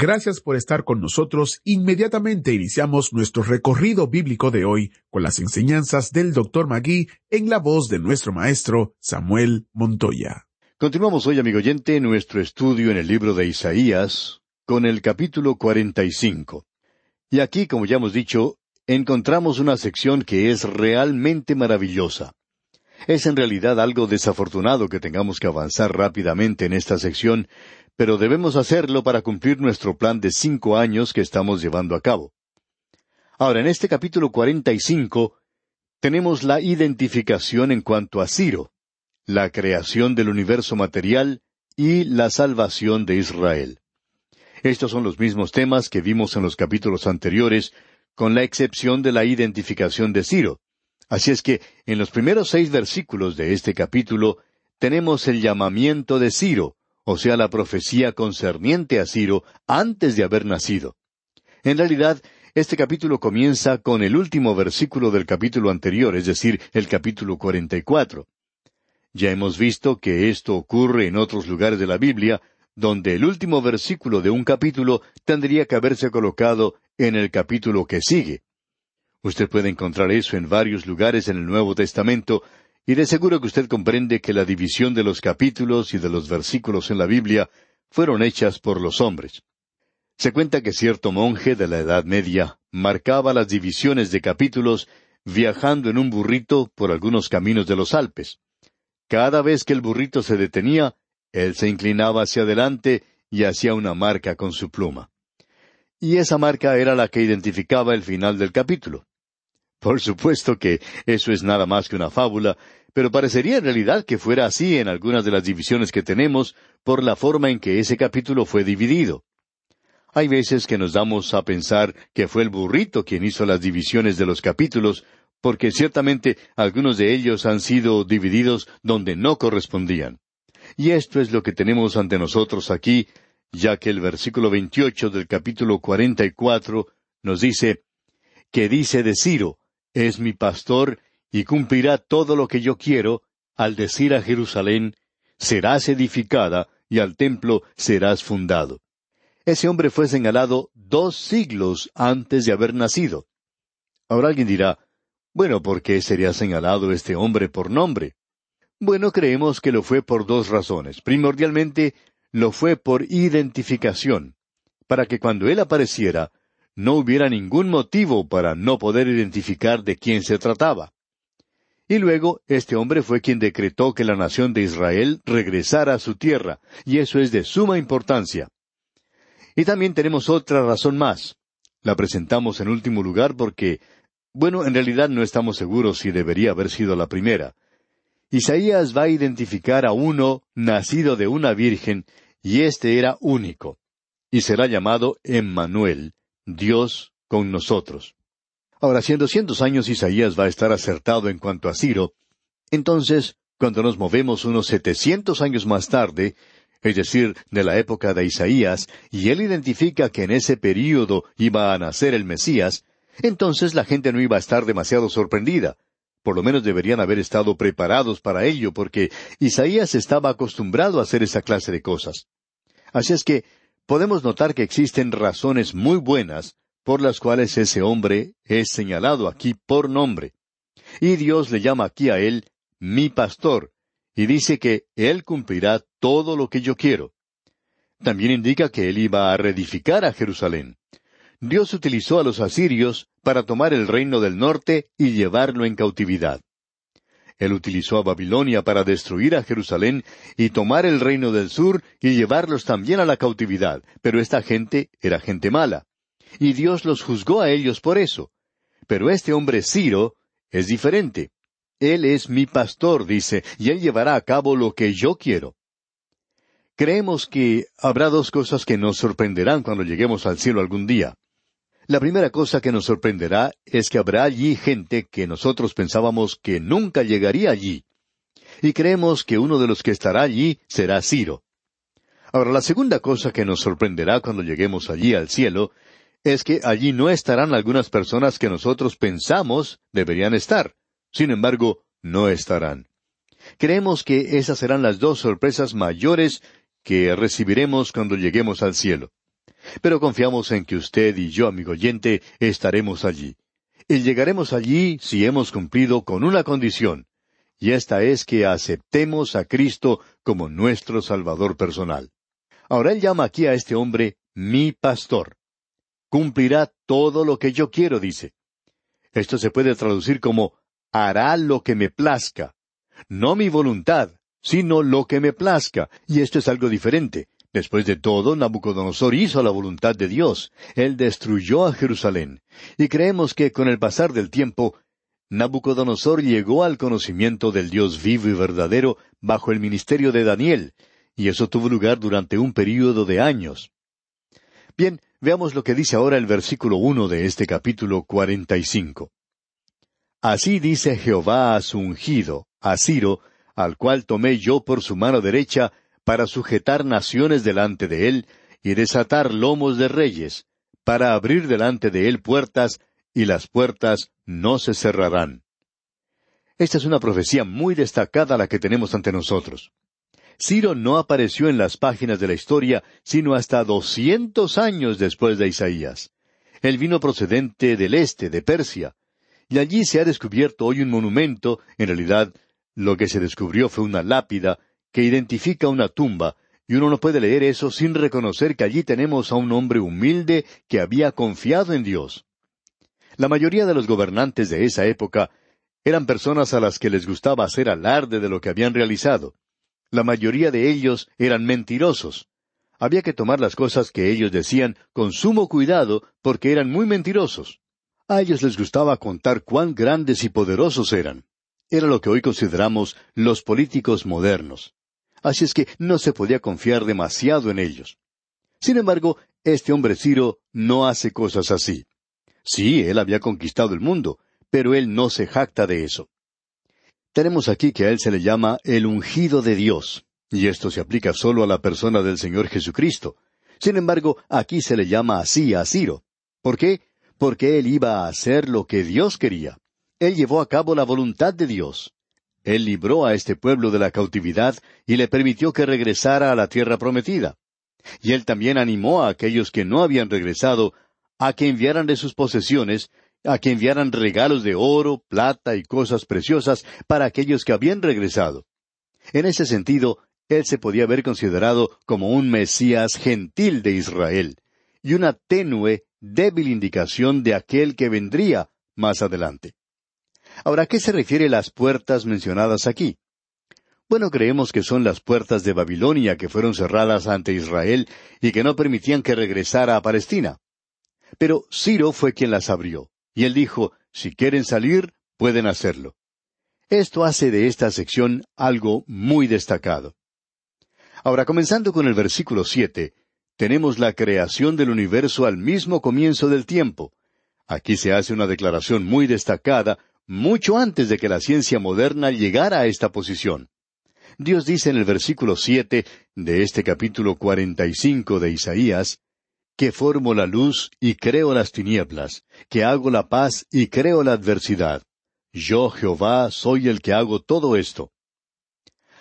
Gracias por estar con nosotros. Inmediatamente iniciamos nuestro recorrido bíblico de hoy con las enseñanzas del Dr. Magui en la voz de nuestro maestro Samuel Montoya. Continuamos hoy, amigo oyente, nuestro estudio en el libro de Isaías con el capítulo 45. Y aquí, como ya hemos dicho, encontramos una sección que es realmente maravillosa. Es en realidad algo desafortunado que tengamos que avanzar rápidamente en esta sección, pero debemos hacerlo para cumplir nuestro plan de cinco años que estamos llevando a cabo. Ahora, en este capítulo 45 tenemos la identificación en cuanto a Ciro, la creación del universo material y la salvación de Israel. Estos son los mismos temas que vimos en los capítulos anteriores, con la excepción de la identificación de Ciro. Así es que en los primeros seis versículos de este capítulo tenemos el llamamiento de Ciro, o sea, la profecía concerniente a Ciro antes de haber nacido. En realidad, este capítulo comienza con el último versículo del capítulo anterior, es decir, el capítulo 44. Ya hemos visto que esto ocurre en otros lugares de la Biblia, donde el último versículo de un capítulo tendría que haberse colocado en el capítulo que sigue. Usted puede encontrar eso en varios lugares en el Nuevo Testamento, y de seguro que usted comprende que la división de los capítulos y de los versículos en la Biblia fueron hechas por los hombres. Se cuenta que cierto monje de la Edad Media marcaba las divisiones de capítulos viajando en un burrito por algunos caminos de los Alpes. Cada vez que el burrito se detenía, él se inclinaba hacia adelante y hacía una marca con su pluma. Y esa marca era la que identificaba el final del capítulo. Por supuesto que eso es nada más que una fábula, pero parecería en realidad que fuera así en algunas de las divisiones que tenemos por la forma en que ese capítulo fue dividido. Hay veces que nos damos a pensar que fue el burrito quien hizo las divisiones de los capítulos, porque ciertamente algunos de ellos han sido divididos donde no correspondían. Y esto es lo que tenemos ante nosotros aquí, ya que el versículo 28 del capítulo 44 nos dice, que dice de Ciro, es mi pastor y cumplirá todo lo que yo quiero, al decir a Jerusalén, serás edificada y al templo serás fundado. Ese hombre fue señalado dos siglos antes de haber nacido. Ahora alguien dirá, bueno, ¿por qué sería señalado este hombre por nombre? Bueno, creemos que lo fue por dos razones. Primordialmente, lo fue por identificación, para que cuando él apareciera, no hubiera ningún motivo para no poder identificar de quién se trataba. Y luego este hombre fue quien decretó que la nación de Israel regresara a su tierra, y eso es de suma importancia. Y también tenemos otra razón más. La presentamos en último lugar porque, bueno, en realidad no estamos seguros si debería haber sido la primera. Isaías va a identificar a uno nacido de una virgen, y éste era único, y será llamado Emmanuel, Dios con nosotros. Ahora, si en doscientos años Isaías va a estar acertado en cuanto a Ciro, entonces, cuando nos movemos unos setecientos años más tarde, es decir, de la época de Isaías, y él identifica que en ese período iba a nacer el Mesías, entonces la gente no iba a estar demasiado sorprendida. Por lo menos deberían haber estado preparados para ello, porque Isaías estaba acostumbrado a hacer esa clase de cosas. Así es que podemos notar que existen razones muy buenas por las cuales ese hombre es señalado aquí por nombre. Y Dios le llama aquí a él mi pastor, y dice que él cumplirá todo lo que yo quiero. También indica que él iba a reedificar a Jerusalén. Dios utilizó a los asirios para tomar el reino del norte y llevarlo en cautividad. Él utilizó a Babilonia para destruir a Jerusalén y tomar el reino del sur y llevarlos también a la cautividad, pero esta gente era gente mala. Y Dios los juzgó a ellos por eso. Pero este hombre Ciro es diferente. Él es mi pastor, dice, y él llevará a cabo lo que yo quiero. Creemos que habrá dos cosas que nos sorprenderán cuando lleguemos al cielo algún día. La primera cosa que nos sorprenderá es que habrá allí gente que nosotros pensábamos que nunca llegaría allí. Y creemos que uno de los que estará allí será Ciro. Ahora, la segunda cosa que nos sorprenderá cuando lleguemos allí al cielo es que allí no estarán algunas personas que nosotros pensamos deberían estar. Sin embargo, no estarán. Creemos que esas serán las dos sorpresas mayores que recibiremos cuando lleguemos al cielo. Pero confiamos en que usted y yo, amigo oyente, estaremos allí. Y llegaremos allí si hemos cumplido con una condición, y esta es que aceptemos a Cristo como nuestro Salvador personal. Ahora él llama aquí a este hombre mi pastor. Cumplirá todo lo que yo quiero, dice. Esto se puede traducir como hará lo que me plazca. No mi voluntad, sino lo que me plazca. Y esto es algo diferente. Después de todo, Nabucodonosor hizo la voluntad de Dios. Él destruyó a Jerusalén. Y creemos que con el pasar del tiempo, Nabucodonosor llegó al conocimiento del Dios vivo y verdadero bajo el ministerio de Daniel, y eso tuvo lugar durante un período de años. Bien, veamos lo que dice ahora el versículo uno de este capítulo cuarenta y cinco. Así dice Jehová a su ungido, a Ciro, al cual tomé yo por su mano derecha, para sujetar naciones delante de él, y desatar lomos de reyes, para abrir delante de él puertas, y las puertas no se cerrarán. Esta es una profecía muy destacada la que tenemos ante nosotros. Ciro no apareció en las páginas de la historia sino hasta doscientos años después de Isaías. Él vino procedente del este, de Persia, y allí se ha descubierto hoy un monumento, en realidad lo que se descubrió fue una lápida que identifica una tumba, y uno no puede leer eso sin reconocer que allí tenemos a un hombre humilde que había confiado en Dios. La mayoría de los gobernantes de esa época eran personas a las que les gustaba hacer alarde de lo que habían realizado. La mayoría de ellos eran mentirosos. Había que tomar las cosas que ellos decían con sumo cuidado porque eran muy mentirosos. A ellos les gustaba contar cuán grandes y poderosos eran. Era lo que hoy consideramos los políticos modernos. Así es que no se podía confiar demasiado en ellos. Sin embargo, este hombre Ciro no hace cosas así. Sí, él había conquistado el mundo, pero él no se jacta de eso. Tenemos aquí que a él se le llama el ungido de Dios, y esto se aplica solo a la persona del Señor Jesucristo. Sin embargo, aquí se le llama así a Ciro. ¿Por qué? Porque él iba a hacer lo que Dios quería. Él llevó a cabo la voluntad de Dios. Él libró a este pueblo de la cautividad y le permitió que regresara a la tierra prometida. Y él también animó a aquellos que no habían regresado a que enviaran de sus posesiones, a que enviaran regalos de oro, plata y cosas preciosas para aquellos que habían regresado. En ese sentido, él se podía haber considerado como un Mesías gentil de Israel, y una tenue, débil indicación de aquel que vendría más adelante. Ahora, ¿a qué se refiere las puertas mencionadas aquí? Bueno, creemos que son las puertas de Babilonia que fueron cerradas ante Israel y que no permitían que regresara a Palestina. Pero Ciro fue quien las abrió, y él dijo, si quieren salir, pueden hacerlo. Esto hace de esta sección algo muy destacado. Ahora, comenzando con el versículo siete, tenemos la creación del universo al mismo comienzo del tiempo. Aquí se hace una declaración muy destacada, mucho antes de que la ciencia moderna llegara a esta posición. Dios dice en el versículo siete de este capítulo cuarenta y cinco de Isaías, que formo la luz y creo las tinieblas, que hago la paz y creo la adversidad. Yo, Jehová, soy el que hago todo esto.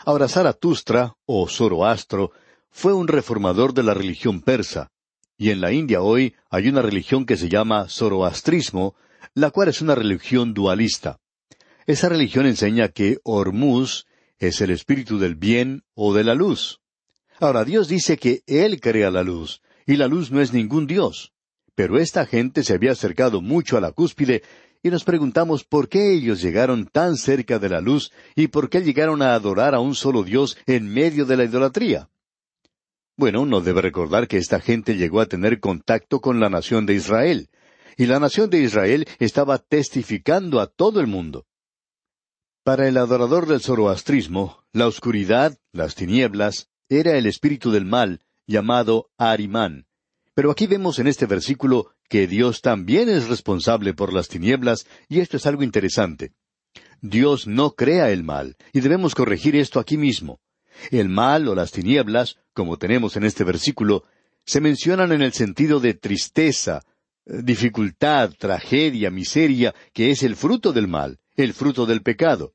Ahora Zaratustra, o Zoroastro, fue un reformador de la religión persa, y en la India hoy hay una religión que se llama zoroastrismo, la cual es una religión dualista. Esa religión enseña que Hormuz es el espíritu del bien o de la luz. Ahora Dios dice que Él crea la luz, y la luz no es ningún Dios. Pero esta gente se había acercado mucho a la cúspide y nos preguntamos por qué ellos llegaron tan cerca de la luz y por qué llegaron a adorar a un solo Dios en medio de la idolatría. Bueno, uno debe recordar que esta gente llegó a tener contacto con la nación de Israel, y la nación de Israel estaba testificando a todo el mundo. Para el adorador del zoroastrismo, la oscuridad, las tinieblas, era el espíritu del mal, llamado Arimán. Pero aquí vemos en este versículo que Dios también es responsable por las tinieblas, y esto es algo interesante. Dios no crea el mal, y debemos corregir esto aquí mismo. El mal o las tinieblas, como tenemos en este versículo, se mencionan en el sentido de tristeza, dificultad, tragedia, miseria, que es el fruto del mal, el fruto del pecado.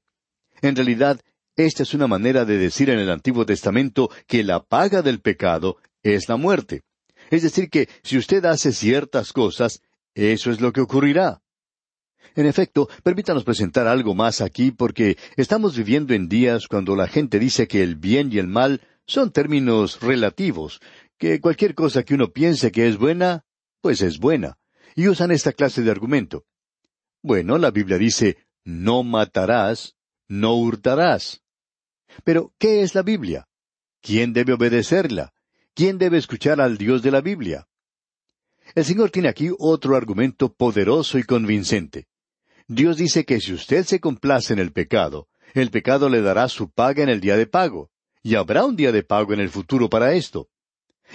En realidad, esta es una manera de decir en el Antiguo Testamento que la paga del pecado es la muerte. Es decir, que si usted hace ciertas cosas, eso es lo que ocurrirá. En efecto, permítanos presentar algo más aquí porque estamos viviendo en días cuando la gente dice que el bien y el mal son términos relativos, que cualquier cosa que uno piense que es buena, pues es buena, y usan esta clase de argumento. Bueno, la Biblia dice, no matarás, no hurtarás. Pero, ¿qué es la Biblia? ¿Quién debe obedecerla? ¿Quién debe escuchar al Dios de la Biblia? El Señor tiene aquí otro argumento poderoso y convincente. Dios dice que si usted se complace en el pecado, el pecado le dará su paga en el día de pago, y habrá un día de pago en el futuro para esto.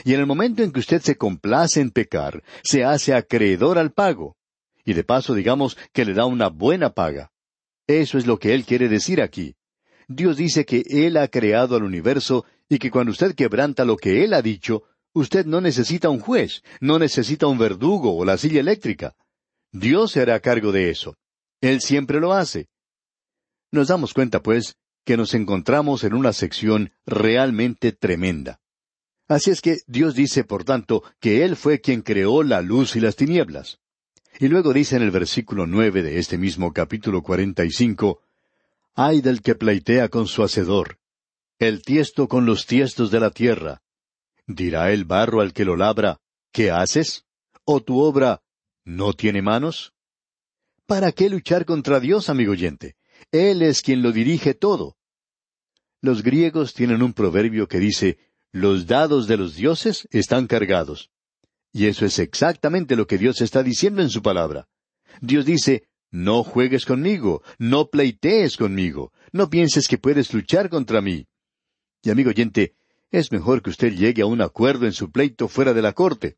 Y en el momento en que usted se complace en pecar, se hace acreedor al pago. Y de paso digamos que le da una buena paga. Eso es lo que Él quiere decir aquí. Dios dice que Él ha creado al universo y que cuando usted quebranta lo que Él ha dicho, usted no necesita un juez, no necesita un verdugo o la silla eléctrica. Dios se hará cargo de eso. Él siempre lo hace. Nos damos cuenta, pues, que nos encontramos en una sección realmente tremenda. Así es que Dios dice, por tanto, que Él fue quien creó la luz y las tinieblas. Y luego dice en el versículo nueve de este mismo capítulo cuarenta y cinco, Ay del que pleitea con su hacedor, el tiesto con los tiestos de la tierra. Dirá el barro al que lo labra, ¿qué haces? ¿O tu obra no tiene manos? ¿Para qué luchar contra Dios, amigo oyente? Él es quien lo dirige todo. Los griegos tienen un proverbio que dice, los dados de los dioses están cargados. Y eso es exactamente lo que Dios está diciendo en su palabra. Dios dice, no juegues conmigo, no pleitees conmigo, no pienses que puedes luchar contra mí. Y amigo oyente, es mejor que usted llegue a un acuerdo en su pleito fuera de la corte.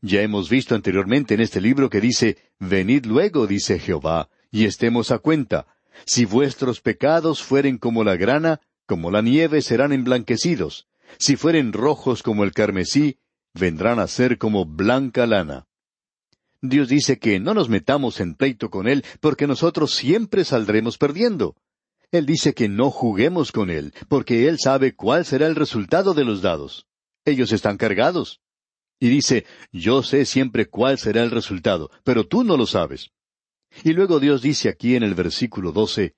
Ya hemos visto anteriormente en este libro que dice, Venid luego, dice Jehová, y estemos a cuenta. Si vuestros pecados fueren como la grana, como la nieve serán emblanquecidos. Si fueren rojos como el carmesí, vendrán a ser como blanca lana. Dios dice que no nos metamos en pleito con Él, porque nosotros siempre saldremos perdiendo. Él dice que no juguemos con Él, porque Él sabe cuál será el resultado de los dados. Ellos están cargados. Y dice, yo sé siempre cuál será el resultado, pero tú no lo sabes. Y luego Dios dice aquí en el versículo doce,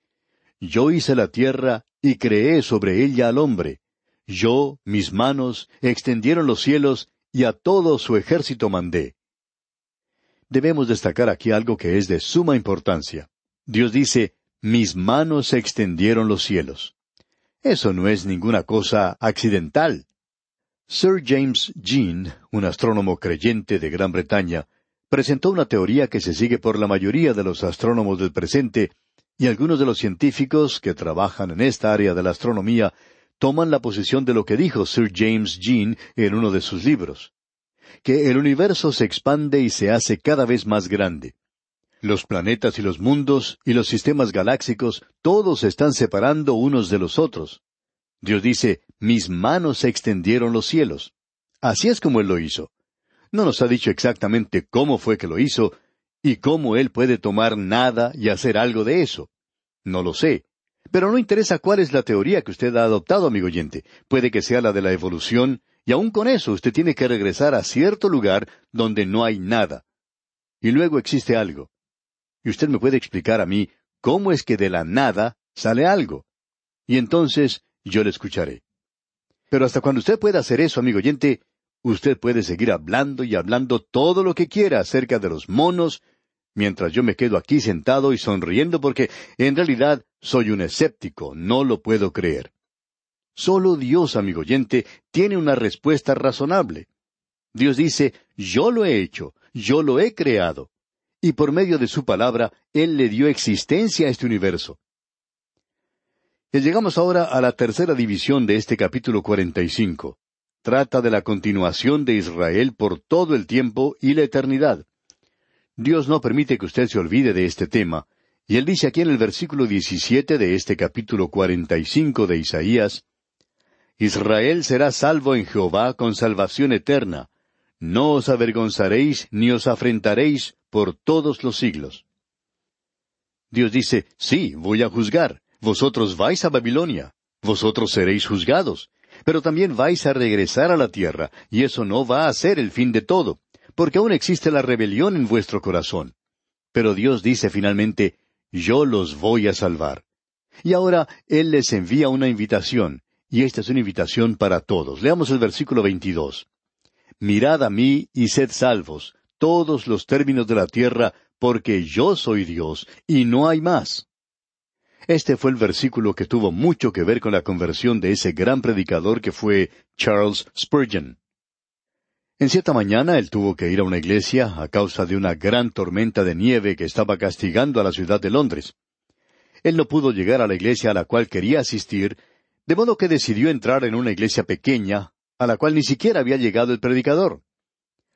Yo hice la tierra y creé sobre ella al hombre. Yo, mis manos, extendieron los cielos y a todo su ejército mandé. Debemos destacar aquí algo que es de suma importancia. Dios dice, mis manos extendieron los cielos. Eso no es ninguna cosa accidental. Sir James Jean, un astrónomo creyente de Gran Bretaña, presentó una teoría que se sigue por la mayoría de los astrónomos del presente, y algunos de los científicos que trabajan en esta área de la astronomía toman la posición de lo que dijo Sir James Jean en uno de sus libros, que el universo se expande y se hace cada vez más grande. Los planetas y los mundos y los sistemas galáxicos todos se están separando unos de los otros. Dios dice, mis manos se extendieron los cielos. Así es como Él lo hizo. No nos ha dicho exactamente cómo fue que lo hizo y cómo Él puede tomar nada y hacer algo de eso. No lo sé. Pero no interesa cuál es la teoría que usted ha adoptado, amigo oyente. Puede que sea la de la evolución, y aun con eso usted tiene que regresar a cierto lugar donde no hay nada. Y luego existe algo. Y usted me puede explicar a mí cómo es que de la nada sale algo. Y entonces yo le escucharé. Pero hasta cuando usted pueda hacer eso, amigo oyente, usted puede seguir hablando y hablando todo lo que quiera acerca de los monos, mientras yo me quedo aquí sentado y sonriendo porque en realidad soy un escéptico, no lo puedo creer. Solo Dios, amigo oyente, tiene una respuesta razonable. Dios dice, yo lo he hecho, yo lo he creado y por medio de su palabra Él le dio existencia a este universo. Y llegamos ahora a la tercera división de este capítulo 45. Trata de la continuación de Israel por todo el tiempo y la eternidad. Dios no permite que usted se olvide de este tema, y él dice aquí en el versículo 17 de este capítulo 45 de Isaías, Israel será salvo en Jehová con salvación eterna. No os avergonzaréis ni os afrentaréis por todos los siglos. Dios dice, sí, voy a juzgar. Vosotros vais a Babilonia. Vosotros seréis juzgados. Pero también vais a regresar a la tierra, y eso no va a ser el fin de todo, porque aún existe la rebelión en vuestro corazón. Pero Dios dice finalmente, yo los voy a salvar. Y ahora Él les envía una invitación, y esta es una invitación para todos. Leamos el versículo 22. Mirad a mí y sed salvos, todos los términos de la tierra, porque yo soy Dios, y no hay más. Este fue el versículo que tuvo mucho que ver con la conversión de ese gran predicador que fue Charles Spurgeon. En cierta mañana él tuvo que ir a una iglesia a causa de una gran tormenta de nieve que estaba castigando a la ciudad de Londres. Él no pudo llegar a la iglesia a la cual quería asistir, de modo que decidió entrar en una iglesia pequeña, a la cual ni siquiera había llegado el predicador.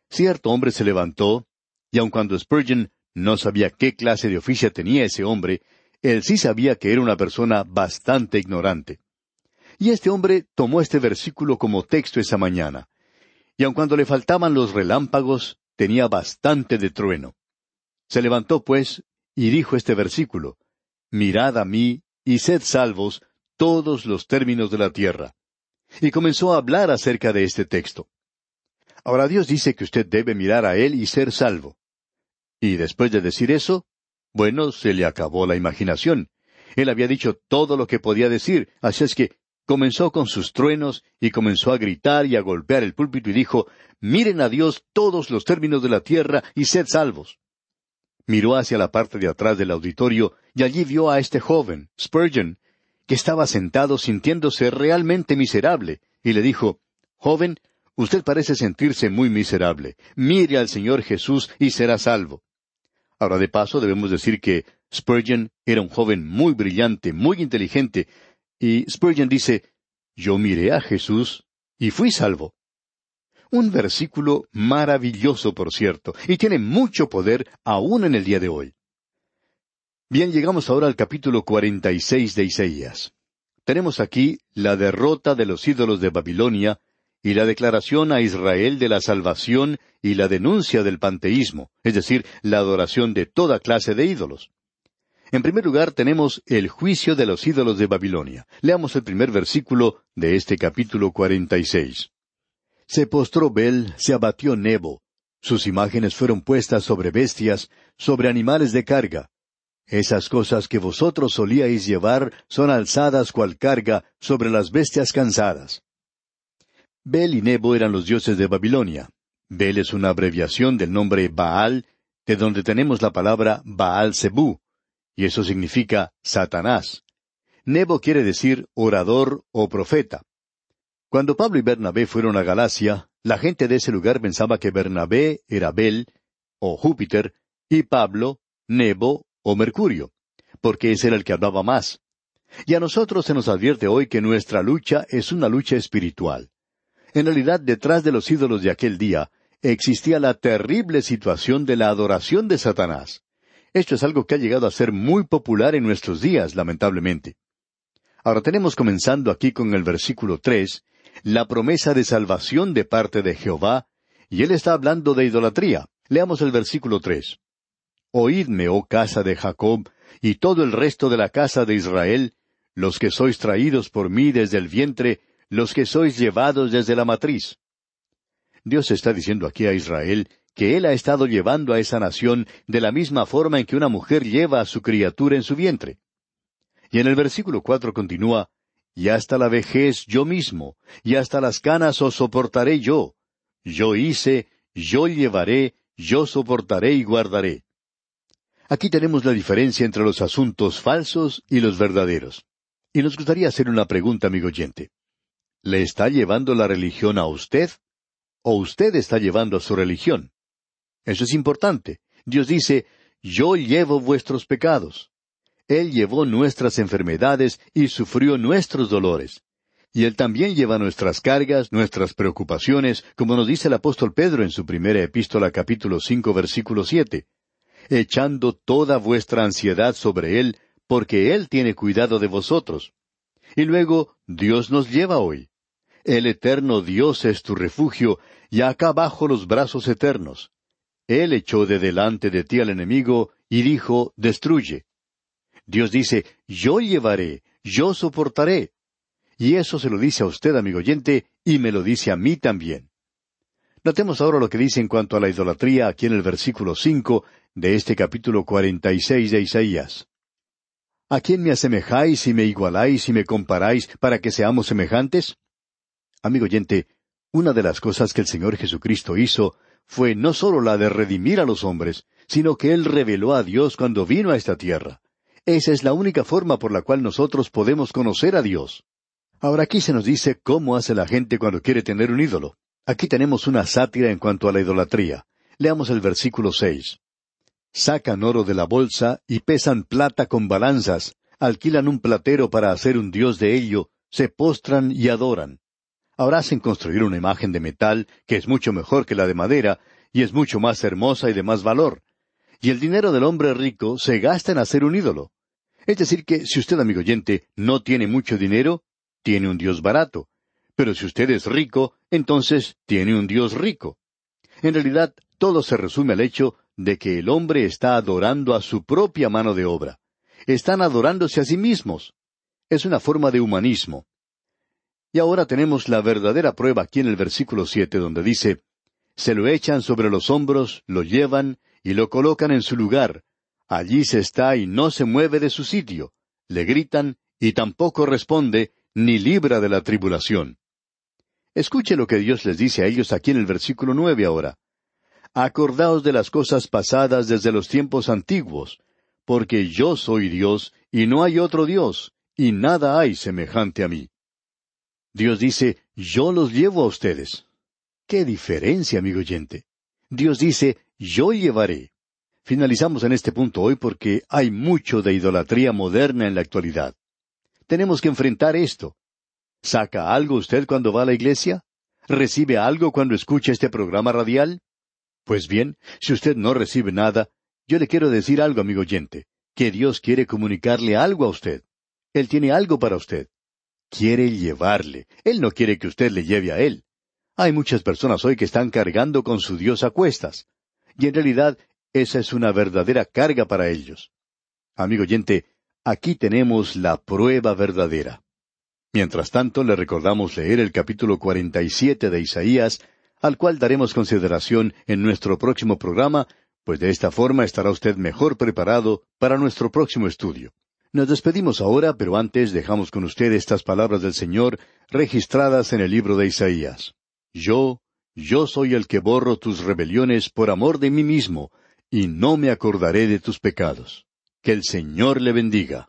Cierto hombre se levantó, y aun cuando Spurgeon no sabía qué clase de oficio tenía ese hombre, él sí sabía que era una persona bastante ignorante. Y este hombre tomó este versículo como texto esa mañana, y aun cuando le faltaban los relámpagos, tenía bastante de trueno. Se levantó, pues, y dijo este versículo, Mirad a mí, y sed salvos todos los términos de la tierra. Y comenzó a hablar acerca de este texto. Ahora Dios dice que usted debe mirar a Él y ser salvo. Y después de decir eso, bueno, se le acabó la imaginación. Él había dicho todo lo que podía decir, así es que comenzó con sus truenos y comenzó a gritar y a golpear el púlpito y dijo, Miren a Dios todos los términos de la tierra y sed salvos. Miró hacia la parte de atrás del auditorio y allí vio a este joven, Spurgeon, que estaba sentado sintiéndose realmente miserable, y le dijo, Joven, usted parece sentirse muy miserable. Mire al Señor Jesús y será salvo. Ahora de paso debemos decir que Spurgeon era un joven muy brillante, muy inteligente, y Spurgeon dice, Yo miré a Jesús y fui salvo. Un versículo maravilloso, por cierto, y tiene mucho poder aún en el día de hoy. Bien, llegamos ahora al capítulo cuarenta y seis de Isaías. Tenemos aquí la derrota de los ídolos de Babilonia y la declaración a Israel de la salvación y la denuncia del panteísmo, es decir, la adoración de toda clase de ídolos. En primer lugar tenemos el juicio de los ídolos de Babilonia. Leamos el primer versículo de este capítulo cuarenta y seis. Se postró Bel, se abatió Nebo. Sus imágenes fueron puestas sobre bestias, sobre animales de carga. Esas cosas que vosotros solíais llevar son alzadas cual carga sobre las bestias cansadas. Bel y Nebo eran los dioses de Babilonia. Bel es una abreviación del nombre Baal, de donde tenemos la palabra Baal Zebú, y eso significa Satanás. Nebo quiere decir orador o profeta. Cuando Pablo y Bernabé fueron a Galacia, la gente de ese lugar pensaba que Bernabé era Bel, o Júpiter, y Pablo, Nebo o Mercurio, porque ese era el que hablaba más. Y a nosotros se nos advierte hoy que nuestra lucha es una lucha espiritual. En realidad, detrás de los ídolos de aquel día existía la terrible situación de la adoración de Satanás. Esto es algo que ha llegado a ser muy popular en nuestros días, lamentablemente. Ahora tenemos comenzando aquí con el versículo tres, la promesa de salvación de parte de Jehová, y él está hablando de idolatría. Leamos el versículo tres. Oídme, oh casa de Jacob, y todo el resto de la casa de Israel, los que sois traídos por mí desde el vientre, los que sois llevados desde la matriz. Dios está diciendo aquí a Israel que Él ha estado llevando a esa nación de la misma forma en que una mujer lleva a su criatura en su vientre. Y en el versículo cuatro continúa, Y hasta la vejez yo mismo, y hasta las canas os soportaré yo. Yo hice, yo llevaré, yo soportaré y guardaré. Aquí tenemos la diferencia entre los asuntos falsos y los verdaderos. Y nos gustaría hacer una pregunta, amigo oyente. ¿Le está llevando la religión a usted? ¿O usted está llevando a su religión? Eso es importante. Dios dice, yo llevo vuestros pecados. Él llevó nuestras enfermedades y sufrió nuestros dolores. Y Él también lleva nuestras cargas, nuestras preocupaciones, como nos dice el apóstol Pedro en su primera epístola capítulo cinco versículo siete, echando toda vuestra ansiedad sobre Él, porque Él tiene cuidado de vosotros. Y luego, Dios nos lleva hoy. El eterno Dios es tu refugio, y acá bajo los brazos eternos. Él echó de delante de ti al enemigo, y dijo, destruye. Dios dice, yo llevaré, yo soportaré. Y eso se lo dice a usted, amigo oyente, y me lo dice a mí también. Notemos ahora lo que dice en cuanto a la idolatría aquí en el versículo cinco de este capítulo cuarenta y seis de Isaías. ¿A quién me asemejáis y me igualáis y me comparáis para que seamos semejantes? Amigo oyente, una de las cosas que el Señor Jesucristo hizo fue no sólo la de redimir a los hombres, sino que Él reveló a Dios cuando vino a esta tierra. Esa es la única forma por la cual nosotros podemos conocer a Dios. Ahora aquí se nos dice cómo hace la gente cuando quiere tener un ídolo. Aquí tenemos una sátira en cuanto a la idolatría. Leamos el versículo seis. Sacan oro de la bolsa y pesan plata con balanzas, alquilan un platero para hacer un dios de ello, se postran y adoran. Ahora hacen construir una imagen de metal que es mucho mejor que la de madera y es mucho más hermosa y de más valor. Y el dinero del hombre rico se gasta en hacer un ídolo. Es decir, que si usted, amigo oyente, no tiene mucho dinero, tiene un Dios barato. Pero si usted es rico, entonces tiene un Dios rico. En realidad, todo se resume al hecho de que el hombre está adorando a su propia mano de obra. Están adorándose a sí mismos. Es una forma de humanismo. Y ahora tenemos la verdadera prueba aquí en el versículo siete, donde dice Se lo echan sobre los hombros, lo llevan y lo colocan en su lugar, Allí se está y no se mueve de su sitio. Le gritan y tampoco responde ni libra de la tribulación. Escuche lo que Dios les dice a ellos aquí en el versículo nueve ahora. Acordaos de las cosas pasadas desde los tiempos antiguos, porque yo soy Dios y no hay otro Dios, y nada hay semejante a mí. Dios dice, yo los llevo a ustedes. ¿Qué diferencia, amigo oyente? Dios dice, yo llevaré. Finalizamos en este punto hoy porque hay mucho de idolatría moderna en la actualidad. Tenemos que enfrentar esto. ¿Saca algo usted cuando va a la iglesia? ¿Recibe algo cuando escucha este programa radial? Pues bien, si usted no recibe nada, yo le quiero decir algo, amigo oyente, que Dios quiere comunicarle algo a usted. Él tiene algo para usted. Quiere llevarle. Él no quiere que usted le lleve a Él. Hay muchas personas hoy que están cargando con su Dios a cuestas. Y en realidad esa es una verdadera carga para ellos. Amigo oyente, aquí tenemos la prueba verdadera. Mientras tanto, le recordamos leer el capítulo 47 de Isaías, al cual daremos consideración en nuestro próximo programa, pues de esta forma estará usted mejor preparado para nuestro próximo estudio. Nos despedimos ahora, pero antes dejamos con usted estas palabras del Señor registradas en el libro de Isaías. Yo, yo soy el que borro tus rebeliones por amor de mí mismo, y no me acordaré de tus pecados. Que el Señor le bendiga.